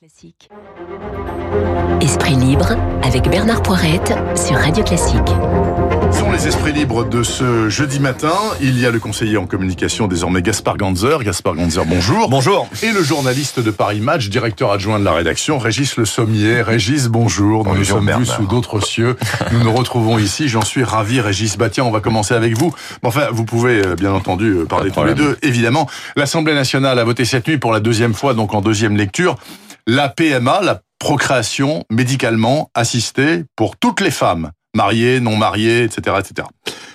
Classique. Esprit libre avec Bernard Poirette sur Radio Classique. Sont les esprits libres de ce jeudi matin. Il y a le conseiller en communication désormais Gaspard Ganzer. Gaspard Ganzer, bonjour. Bonjour. Et le journaliste de Paris Match, directeur adjoint de la rédaction, Régis Le Sommier. Régis, bonjour. Nous nous Bonjour, sommes Bernard. sous d'autres cieux. Nous nous retrouvons ici. J'en suis ravi, Régis. Bah tiens, on va commencer avec vous. Enfin, vous pouvez euh, bien entendu euh, parler tous les deux. Évidemment, l'Assemblée nationale a voté cette nuit pour la deuxième fois, donc en deuxième lecture, la PMA, la procréation médicalement assistée pour toutes les femmes, mariées, non mariées, etc., etc.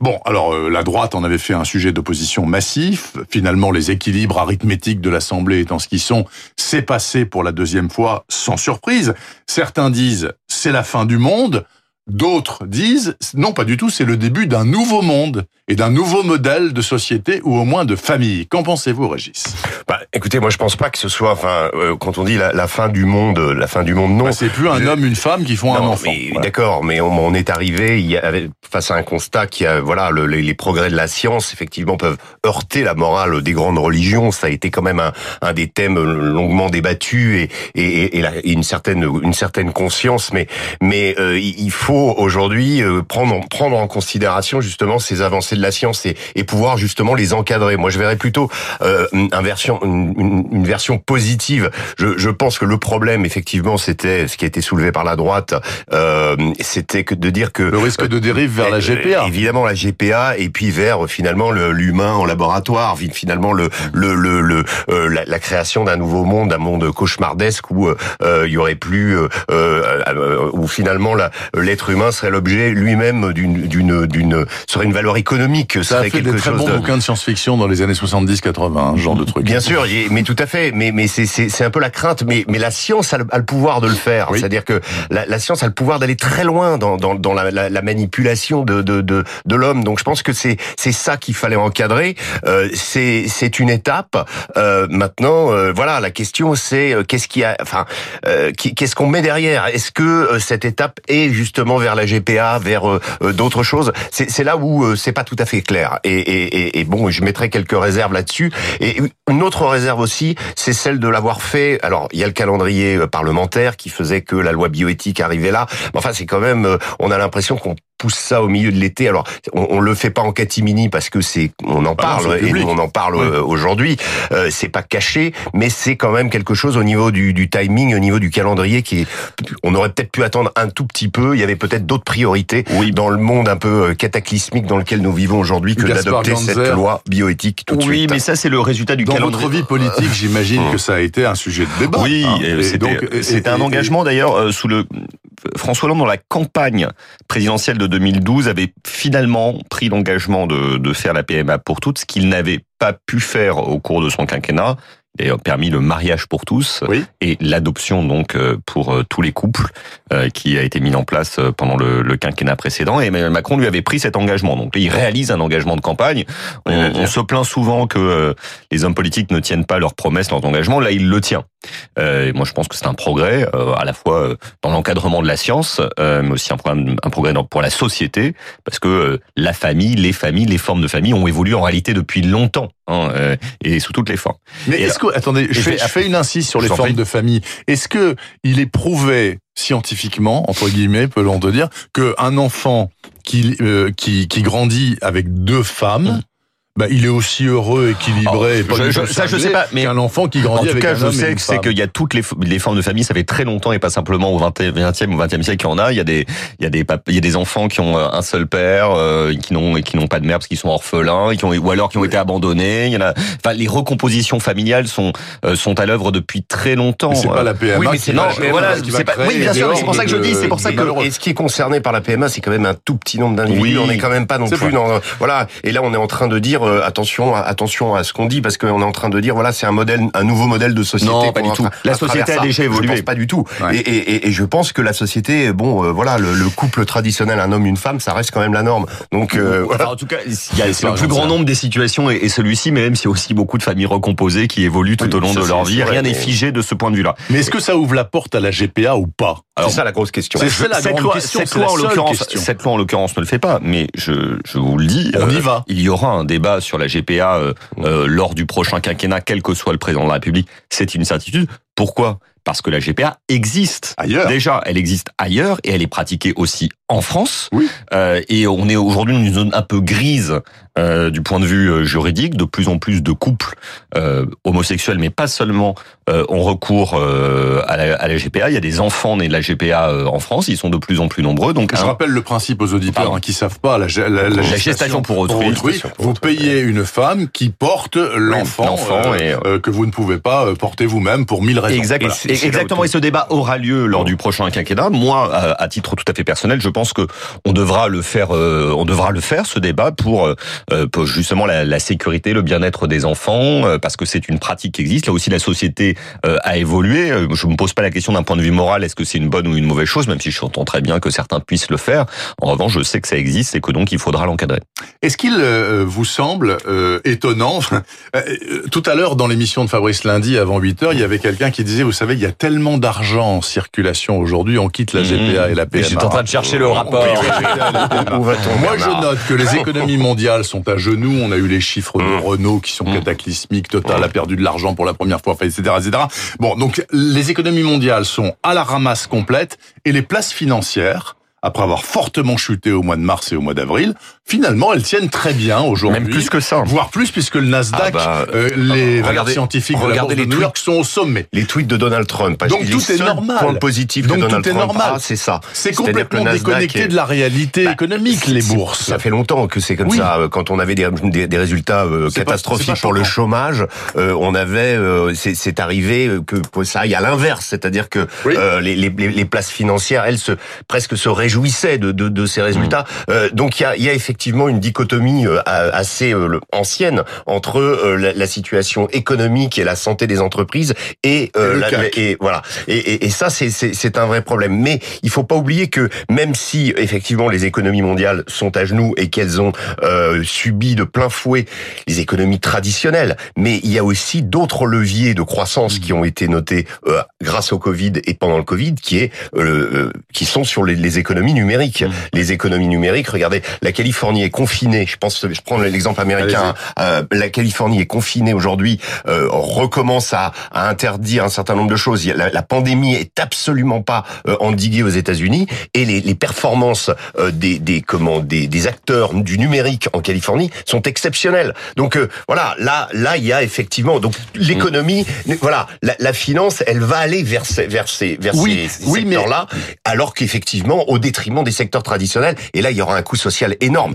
Bon, alors euh, la droite en avait fait un sujet d'opposition massif. Finalement, les équilibres arithmétiques de l'Assemblée étant ce qu'ils sont, c'est passé pour la deuxième fois sans surprise. Certains disent c'est la fin du monde. D'autres disent non, pas du tout, c'est le début d'un nouveau monde et d'un nouveau modèle de société ou au moins de famille. Qu'en pensez-vous, Régis? Bah, écoutez, moi je pense pas que ce soit, enfin, euh, quand on dit la, la fin du monde, la fin du monde, non. Bah, C'est plus un Je- homme, une femme qui font un enfant. mais Voilà. D'accord, mais on, on est arrivé il y avait, face à un constat qui a, voilà, le- les, les progrès de la science effectivement peuvent heurter la morale des grandes religions. Ça a été quand même un, un des thèmes longuement débattus et, et, et, la- et une certaine, une certaine conscience. Mais, mais euh, il il faut aujourd'hui euh, prendre, prendre en considération justement ces avancées de la science et, et pouvoir justement les encadrer. Moi, je verrais plutôt euh, un version, une, une- une version positive. Je, je pense que le problème, effectivement, c'était ce qui a été soulevé par la droite, euh, c'était que de dire que Le risque de dérive vers la euh, GPA. évidemment la GPA et puis vers finalement le- l'humain en laboratoire, finalement le le le, le euh, la, la création d'un nouveau monde, un monde cauchemardesque où euh, il y aurait plus où finalement l'être humain serait l'objet lui-même d'une d'une d'une serait une valeur économique, Ça a fait des très chose bons de bouquins de science-fiction dans les années 70-80, ce genre de truc. Bien sûr, mais tout à fait. Mais mais c'est un peu la crainte. Mais mais la science a le, a le pouvoir de le faire. Oui. C'est-à-dire que la, la science a le pouvoir d'aller très loin dans dans dans la, la, la manipulation de de de, de l'homme. Donc je pense que c'est c'est ça qu'il fallait encadrer. Euh, c'est c'est une étape. Euh, maintenant, euh, voilà, la question c'est euh, qu'est-ce qui a, enfin, euh, qu'est-ce qu'on met derrière? Est-ce que euh, cette étape est justement vers la GPA, vers d'autres choses? C'est là où c'est pas tout à fait clair. Et, et, bon, je mettrai quelques réserves là-dessus. Et une autre réserve aussi, c'est celle de l'avoir fait. Alors, il y a le calendrier euh, parlementaire qui faisait que la loi bioéthique arrivait là. Mais enfin, c'est quand même, euh, on a l'impression qu'on pousse ça au milieu de l'été. Alors, on, on le fait pas en catimini parce que c'est, on en non, parle et nous, on en parle Oui. euh, aujourd'hui. Euh, c'est pas caché, mais c'est quand même quelque chose au niveau du, du timing, au niveau du calendrier qui est, on aurait peut-être pu attendre un tout petit peu. Il y avait peut-être d'autres priorités dans le monde un peu euh, cataclysmique dans lequel nous vivons aujourd'hui que d'adopter cette loi bioéthique tout de oui, suite. mais ça c'est le résultat du Dans calendrier. votre vie politique, j'imagine euh, que ça a été un sujet de débat. Oui, hein. Et c'était donc, un engagement d'ailleurs euh, sous le François Hollande dans la campagne présidentielle de 2012 avait finalement pris l'engagement de, de faire la PMA pour toutes, ce qu'il n'avait pas pu faire au cours de son quinquennat. Il a permis le mariage pour tous Oui. et l'adoption donc euh, pour euh, tous les couples euh, qui a été mis en place pendant le, le quinquennat précédent. Et Emmanuel Macron lui avait pris cet engagement. Donc il réalise un engagement de campagne. On, se plaint souvent que les hommes politiques ne tiennent pas leurs promesses, leurs engagements. Là, il le tient. Euh, et moi, je pense que c'est un progrès, euh, à la fois euh, dans l'encadrement de la science, euh, mais aussi un, un progrès pour la société, parce que euh, la famille, les familles, les formes de famille ont évolué en réalité depuis longtemps, hein, euh, et sous toutes les formes. Mais est-ce que, attendez, je fais, je- fais une insiste sur les formes de famille. Est-ce que il est prouvé scientifiquement, entre guillemets, peut-on dire, qu'un enfant qui, euh, qui, qui grandit avec deux femmes, bah, il est aussi heureux, équilibré, et pas Oh, je- tout ça, je sais pas, mais qu'un enfant qui En grandit tout avec cas, un je homme sais que c'est qu'il y a toutes les, formes de famille, ça fait très longtemps et pas simplement au 20e, 20e ou 20e siècle qu'il y en a. Il y a des, il y a des, il y a des enfants qui ont euh, un seul père, euh, qui n'ont, et qui n'ont pas de mère parce qu'ils sont orphelins, et qui ont, ou alors qui ont été abandonnés. Il y en a, enfin, les recompositions familiales sont, euh, sont à l'œuvre depuis très longtemps. C'est pas Euh, la PMA oui, mais c'est non, va voilà, c'est pas- oui, bien sûr, c'est pour ça que je dis, c'est pour ça que, et ce qui est concerné par la PMA, c'est quand même un tout petit nombre d'individus. Oui. on est quand même pas non plus dans, voilà. Et là, on est en train de dire, euh, attention, attention à ce qu'on dit, parce qu'on est en train de dire, voilà, c'est un modèle, un nouveau modèle de société. Non, pas du tout. La société a déjà Je évolué. pense pas du tout. Ouais. Et, et, et- et je pense que la société, bon, euh, voilà, le, le couple traditionnel, un homme, une femme, ça reste quand même la norme. Donc, euh, en tout cas, il y a, le plus grand ça. nombre des situations et, et celui-ci, mais même s'il y a aussi beaucoup de familles recomposées qui évoluent tout Oui, au long ça, de leur vie. Rien n'est figé de ce point de vue-là. Mais est-ce que ça ouvre la porte à la GPA ou pas? C'est ça la grosse question. C'est ça la cette grande loi, question, cette loi la en l'occurrence, question. cette loi en l'occurrence ne le fait pas, mais je, je vous le dis, On euh, y va. il y aura un débat sur la GPA euh, euh, lors du prochain quinquennat, quel que soit le président de la République, c'est une certitude. Pourquoi? Parce que la GPA existe. Ailleurs. Déjà, elle existe ailleurs et elle est pratiquée aussi en France. Oui. Euh, et on est aujourd'hui dans une zone un peu grise euh, du point de vue euh, juridique. De plus en plus de couples euh, homosexuels, mais pas seulement, ont recours à, la, à, la, GPA. Il y a des enfants nés de la GPA en France. Ils sont de plus en plus nombreux. Donc, je un... rappelle le principe aux auditeurs hein, qui savent pas. La, la, la, la gestation, gestation, pour autrui. Pour autrui vous payez une femme qui porte l'enfant que vous ne pouvez pas porter vous-même pour mille raisons. Exact. Voilà. Et exactement. Et ce débat aura lieu lors du prochain quinquennat. Moi, à, à titre tout à fait personnel, je pense que on devra le faire. Euh, on devra le faire ce débat pour, euh, pour justement la, la, sécurité, le bien-être des enfants, euh, parce que c'est une pratique qui existe. Là aussi, la société euh, a évolué. Je me pose pas la question d'un point de vue moral, est-ce que c'est une bonne ou une mauvaise chose, même si je entends très bien que certains puissent le faire. En revanche, je sais que ça existe et que donc il faudra l'encadrer. Est-ce qu'il vous semble étonnant Tout à l'heure, dans l'émission de Fabrice Lundi, avant 8 heures, il y avait quelqu'un qui disait, vous savez, il y a tellement d'argent en circulation aujourd'hui, on quitte la GPA mmh. et la PMA. Je suis en train de chercher le rapport. Moi, je note que les économies mondiales sont à genoux. On a eu les chiffres de Renault qui sont cataclysmiques. Total a perdu de l'argent pour la première fois, etc., etc. Bon, donc les économies mondiales sont à la ramasse complète et les places financières après avoir fortement chuté au mois de mars et au mois d'avril, finalement, elles tiennent très bien aujourd'hui. Même plus que ça. Voire plus, puisque le Nasdaq, ah bah, euh, les valeurs scientifiques de la bourse de New York sont au sommet. Les tweets de Donald Trump. Parce Donc tout est normal. Point positif Donc de Donald tout est Trump, normal. Ah, c'est ça. C'est complètement déconnecté est... de la réalité bah, économique, les bourses. Ça fait longtemps que c'est comme oui. ça. Quand on avait des, des, des résultats euh, catastrophiques pas, pas pour le chômage, euh, on avait, euh, c'est arrivé que ça aille à l'inverse, c'est-à-dire que oui. les, les, les, places financières, elles se presque se réjouissaient de, de, de ces résultats. Mmh. donc il y a, y a effectivement une dichotomie assez ancienne entre la, la, situation économique et la santé des entreprises et, et, la, et voilà. Et, et ça, c'est un vrai problème. Mais il faut pas oublier que même si effectivement les économies mondiales sont à genoux et qu'elles ont euh, subi de plein fouet les économies traditionnelles, mais il y a aussi d'autres leviers de croissance qui ont été notés euh, grâce au Covid et pendant le Covid, qui est euh, qui sont sur les, les économies numériques. Mmh. Les économies numériques, regardez, la Californie est confinée. Je pense, je prends l'exemple américain. Euh, la Californie est confinée aujourd'hui, euh, recommence à, à, interdire un certain nombre de choses. La, la pandémie est absolument pas euh, endiguée aux États-Unis et les, les performances euh, des, des comment des, des, acteurs du numérique en Californie sont exceptionnelles. Donc euh, voilà, là là il y a effectivement donc l'économie, voilà, la, la, finance, elle va aller vers ces vers ces vers oui, ces, oui, secteurs-là, alors qu'effectivement au détriment des secteurs traditionnels. Et là il y aura un coût social énorme,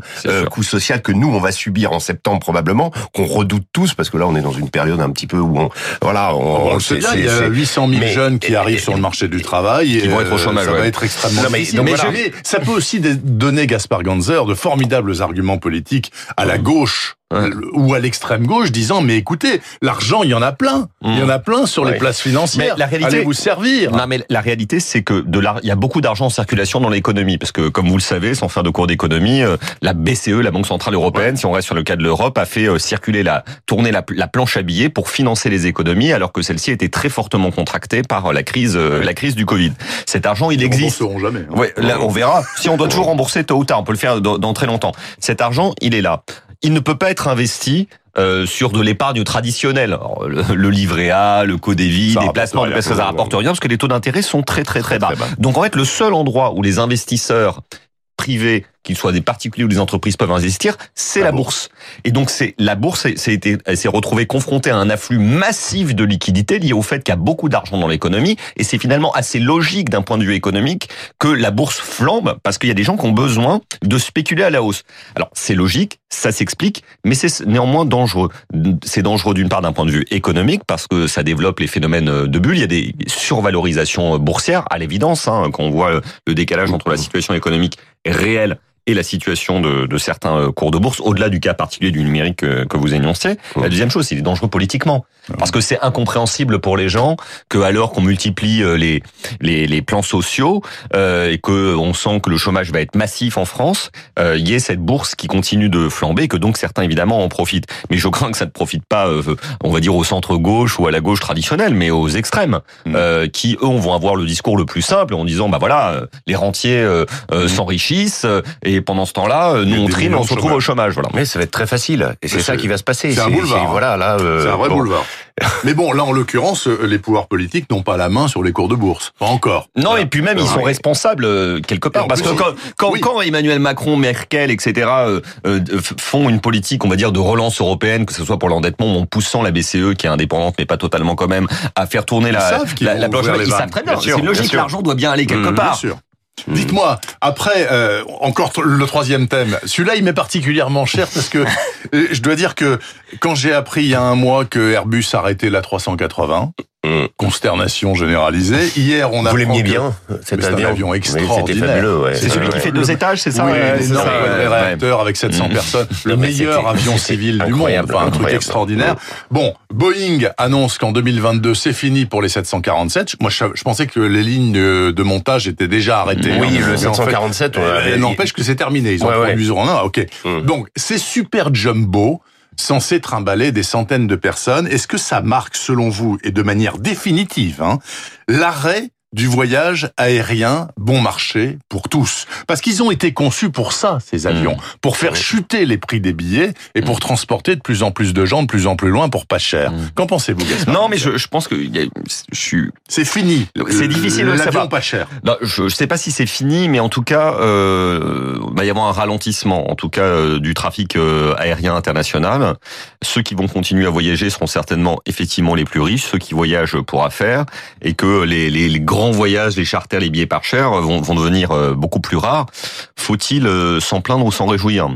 coût social que nous on va subir en septembre probablement, qu'on redoute tous parce que là on est dans une période un petit peu où on voilà, on, on le sait bien, il y a 800 000 mais, jeunes qui et, arrivent et, sur le marché du travail et qui vont être au chômage. Ça ouais. va être extrêmement non, mais, difficile. donc, mais voilà. ça peut aussi donner Gaspard Ganzer de formidables arguments politiques à la gauche Ouais. ou à l'extrême gauche disant mais écoutez l'argent il y en a plein. Il y en a plein sur ouais. les places financières. mais la réalité allez vous servir. Non mais la réalité c'est que de l'art il y a beaucoup d'argent en circulation dans l'économie parce que comme vous le savez sans faire de cours d'économie euh, la BCE la Banque centrale européenne ouais. si on reste sur le cas de l'Europe a fait euh, circuler la tourner la, la, planche à billets pour financer les économies alors que celle-ci était très fortement contractée par la crise euh, la crise du Covid. Cet argent il Ils existe. jamais hein. là on verra. Si on doit toujours rembourser tôt ou tard on peut le faire dans, dans très longtemps. Cet argent il est là il ne peut pas être investi euh, sur de l'épargne traditionnelle, le, le, livret A, le Codévi, des placements, parce que ça rapporte rien parce que les taux d'intérêt sont très très très bas. très bas. Donc en fait, le seul endroit où les investisseurs privés qu'ils soient des particuliers ou des entreprises peuvent investir, c'est la, la bourse. bourse. Et donc c'est la bourse s'est retrouvée confrontée à un afflux massif de liquidités lié au fait qu'il y a beaucoup d'argent dans l'économie et c'est finalement assez logique d'un point de vue économique que la bourse flambe parce qu'il y a des gens qui ont besoin de spéculer à la hausse. Alors c'est logique, ça s'explique, mais c'est néanmoins dangereux. C'est dangereux d'une part d'un point de vue économique parce que ça développe les phénomènes de bulle. Il y a des survalorisations boursières à l'évidence hein, quand on voit le décalage entre la situation économique réelle et la situation de, de, certains euh, cours de bourse, au-delà du cas particulier du numérique que, que vous énoncez. La deuxième chose, c'est dangereux politiquement. Parce que c'est incompréhensible pour les gens que, alors qu'on multiplie euh, les, les, les, plans sociaux euh, et que on sent que le chômage va être massif en France, euh, il y ait cette bourse qui continue de flamber, que donc certains évidemment en profitent. Mais je crains que ça ne profite pas, euh, on va dire, au centre gauche ou à la gauche traditionnelle, mais aux extrêmes, mmh. euh, qui eux vont avoir le discours le plus simple en disant, bah voilà, les rentiers mmh. s'enrichissent et pendant ce temps-là, nous on trime, on se retrouve au chômage. Voilà. Mais ça va être très facile et c'est ça qui va se passer. C'est un boulevard. Voilà, là. c'est un vrai bon, boulevard. Mais bon, là, en l'occurrence, euh, les pouvoirs politiques n'ont pas la main sur les cours de bourse. Pas encore. Non, Voilà. et puis même, ils sont Ouais. responsables euh, quelque part. Parce que quand, quand, oui. quand Emmanuel Macron, Merkel, etc., euh, euh, font une politique, on va dire, de relance européenne, que ce soit pour l'endettement, en poussant la BCE, qui est indépendante, mais pas totalement quand même, à faire tourner Ils la, la, la planche. Ils savent très bien. C'est logique. L'argent doit bien aller quelque Mmh, part. Sûr. Dites-moi, après, euh, encore le troisième thème. Celui-là, il m'est particulièrement cher parce que euh, je dois dire que quand j'ai appris il y a un mois que Airbus arrêtait la 380, Consternation généralisée. Hier, on a Vous l'aimiez bien, c'est un avion extraordinaire. C'était fabuleux, ouais. C'est celui qui fait deux étages, c'est ça Oui, c'est énorme, ça, ouais, les ouais. réacteurs avec 700 Mm. personnes, le Non, meilleur avion civil du monde, enfin un truc extraordinaire. Bon, Boeing annonce qu'en 2022 c'est fini pour les 747. Moi, je, je pensais que les lignes de, montage étaient déjà arrêtées. Oui, hein. le Mais en fait, 747, euh, N'empêche que c'est terminé. Ils en Ouais, ouais. produiseront un. Ok. Mm. Donc, ces super jumbo censés trimballer des centaines de personnes, est-ce que ça marque, selon vous, et de manière définitive, hein, l'arrêt du voyage aérien bon marché pour tous. Parce qu'ils ont été conçus pour ça, ces avions. Pour faire chuter les prix des billets et pour transporter de plus en plus de gens de plus en plus loin pour pas cher. Mm. Qu'en pensez-vous, Gaspard Non, mais je, je pense que y a- je suis C'est fini. C'est difficile de savoir. pas cher. Non, je ne sais pas si c'est fini, mais en tout cas, euh, il va y avoir un ralentissement, en tout cas euh, du trafic euh, aérien international. Ceux qui vont continuer à voyager seront certainement effectivement les plus riches, ceux qui voyagent pour affaires, et que les, les, les grands voyages, les charters, les billets par cher vont, vont devenir euh, beaucoup plus rares. Faut-il euh, s'en plaindre ou s'en réjouir?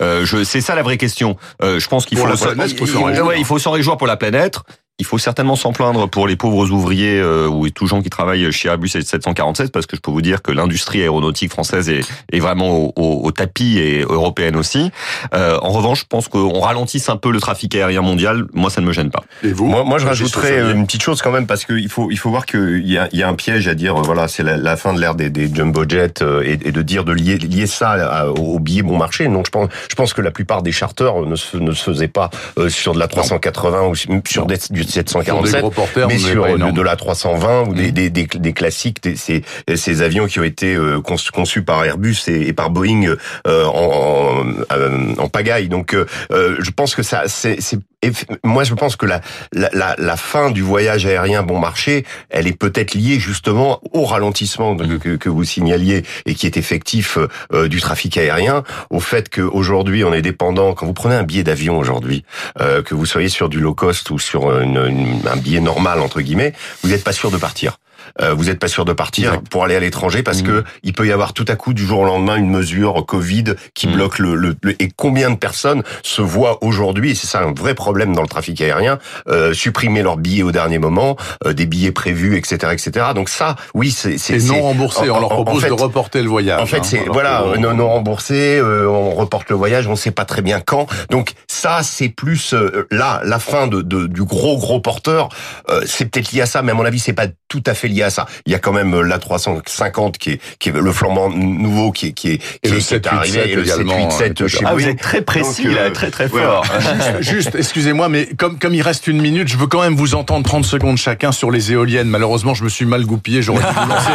Euh, je, c'est ça la vraie question. Euh, je pense qu'il Pour faut s'en- faut réjouir. ouais, il faut s'en réjouir pour la planète. Il faut certainement s'en plaindre pour les pauvres ouvriers euh, ou tous gens qui travaillent chez Airbus et 747 parce que je peux vous dire que l'industrie aéronautique française est, est vraiment au, au- au tapis et européenne aussi. Euh, en revanche, je pense qu'on ralentisse un peu le trafic aérien mondial. Moi, ça ne me gêne pas. Et vous Moi, moi, je rajouterais Fausselier. une petite chose quand même parce qu'il faut, il faut voir qu'il y a, il y a un piège à dire, euh, voilà, c'est la, la fin de l'ère des, des jumbo jets euh, et, et de dire de lier, lier ça à- au billet bon marché. Donc, je pense, je pense que la plupart des charters ne se, ne se faisaient pas euh, sur de la 380 ou sur des, du Des 747. gros porteurs, mais sur de, de la 320 ou des, Mm. des, des, des classiques, des- ces, ces avions qui ont été euh, conçus, par Airbus et, et par Boeing euh, en, en, euh, en pagaille. Donc, je pense que ça, c'est, eff- moi, je pense que la, la, la, fin du voyage aérien bon marché, elle est peut-être liée justement au ralentissement de- que, que vous signaliez et qui est effectif euh, du trafic aérien, au fait qu'aujourd'hui on est dépendant. Quand vous prenez un billet d'avion aujourd'hui, euh, que vous soyez sur du low cost ou sur une- une- un billet normal entre guillemets, vous n'êtes pas sûr de partir. Euh, vous n'êtes pas sûr de partir Exact. pour aller à l'étranger parce Mhm. que il peut y avoir tout à coup du jour au lendemain une mesure Covid qui Mhm. bloque le, le, le- et combien de personnes se voient aujourd'hui et c'est ça un vrai problème dans le trafic aérien euh, supprimer leurs billets au dernier moment euh, des billets prévus etc etc donc ça oui c'est c'est non remboursé. On leur en propose fait- de reporter le voyage. en fait, hein, c'est voilà, que- non, non remboursé, euh, on reporte le voyage, on ne sait pas très bien quand. Donc ça, c'est plus euh, là la fin de, de- du gros gros porteur. euh, c'est peut-être lié à ça, mais à mon avis, c'est pas tout à fait lié à ça. Il y a quand même euh, la 350 qui est qui est le flambant nouveau qui est qui est qui Et le est- qui est 787 arrivé, et le également, 787 chez Ah, vous êtes très précis, Donc, euh, là, très très fort. Juste, juste, excusez-moi, mais comme, comme il reste une minute, je veux quand même vous entendre 30 secondes chacun sur les éoliennes. Malheureusement, je me suis mal goupillé. J'aurais dû vous lancer,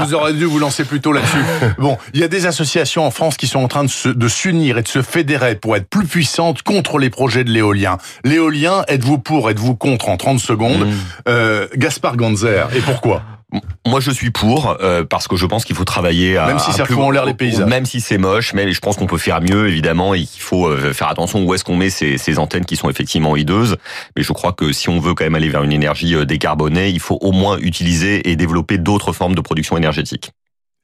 je vous aurais dû vous lancer plus tôt là-dessus. Bon, il y a des associations en France qui sont en train de se- de s'unir et de se fédérer pour être plus puissantes contre les projets de l'éolien. L'éolien, êtes-vous pour, êtes-vous contre en 30 secondes? Mm. Euh, Gaspard Ganzer. Et pourquoi? Moi, je suis pour euh, parce que je pense qu'il faut travailler à Même si ça en l'air les paysages. Même si c'est moche, mais je pense qu'on peut faire mieux évidemment et qu'il faut euh, faire attention où est-ce qu'on met ces, ces antennes qui sont effectivement hideuses. Mais je crois que si on veut quand même aller vers une énergie euh, décarbonée, il faut au moins utiliser et développer d'autres formes de production énergétique.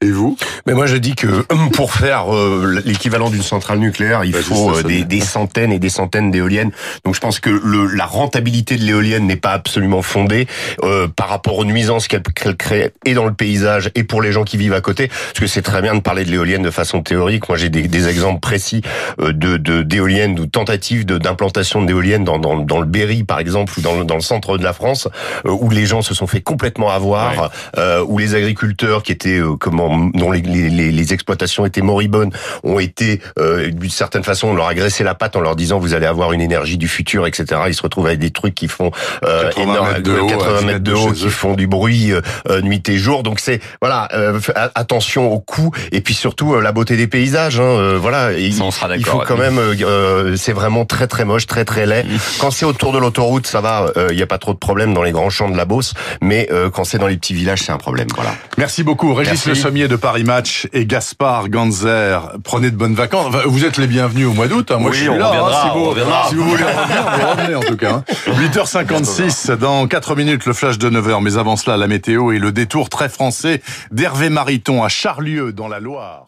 Et vous? Mais moi je dis que pour faire euh, l'équivalent d'une centrale nucléaire, il Bah, faut juste ça, euh, des, des centaines et des centaines d'éoliennes. Donc je pense que le, la rentabilité de l'éolienne n'est pas absolument fondée euh, par rapport aux nuisances qu'elle crée et dans le paysage et pour les gens qui vivent à côté. Parce que c'est très bien de parler de l'éolienne de façon théorique. Moi j'ai des, des exemples précis euh, de de- d'éoliennes ou tentatives d'implantation d'éoliennes dans, dans, dans le Berry par exemple ou dans, le- dans le centre de la France euh, où les gens se sont fait complètement avoir, euh, où les agriculteurs qui étaient euh, comment en, dont les, les, les, exploitations étaient moribondes ont été euh, d'une certaine façon on leur a graissé la patte en leur disant vous allez avoir une énergie du futur, etc. Ils se retrouvent avec des trucs qui font euh, 80 mètres de haut, 80 mètres de haut qui font du bruit euh, nuit et jour. Donc c'est voilà euh, attention au coût et puis surtout euh, la beauté des paysages. Hein, euh, voilà, il, on sera il faut quand même. c'est vraiment très très moche, très très laid. Quand c'est autour de l'autoroute, ça va. Il n'y a pas trop de problème dans les grands champs de la Beauce, mais quand c'est dans les petits villages, c'est un problème. Voilà. Merci beaucoup, Régis Le Sommier de Paris Match et Gaspard Ganzer. Prenez de bonnes vacances. Vous êtes les bienvenus au mois d'août. Hein. Moi, je suis là. Reviendra, hein, si, vous, si, vous, voulez revenir, vous revenez en tout cas. 8h56 dans 4 minutes le flash de 9h. Mais avant cela, la météo et le détour très français d'Hervé Mariton à Charlieu dans la Loire.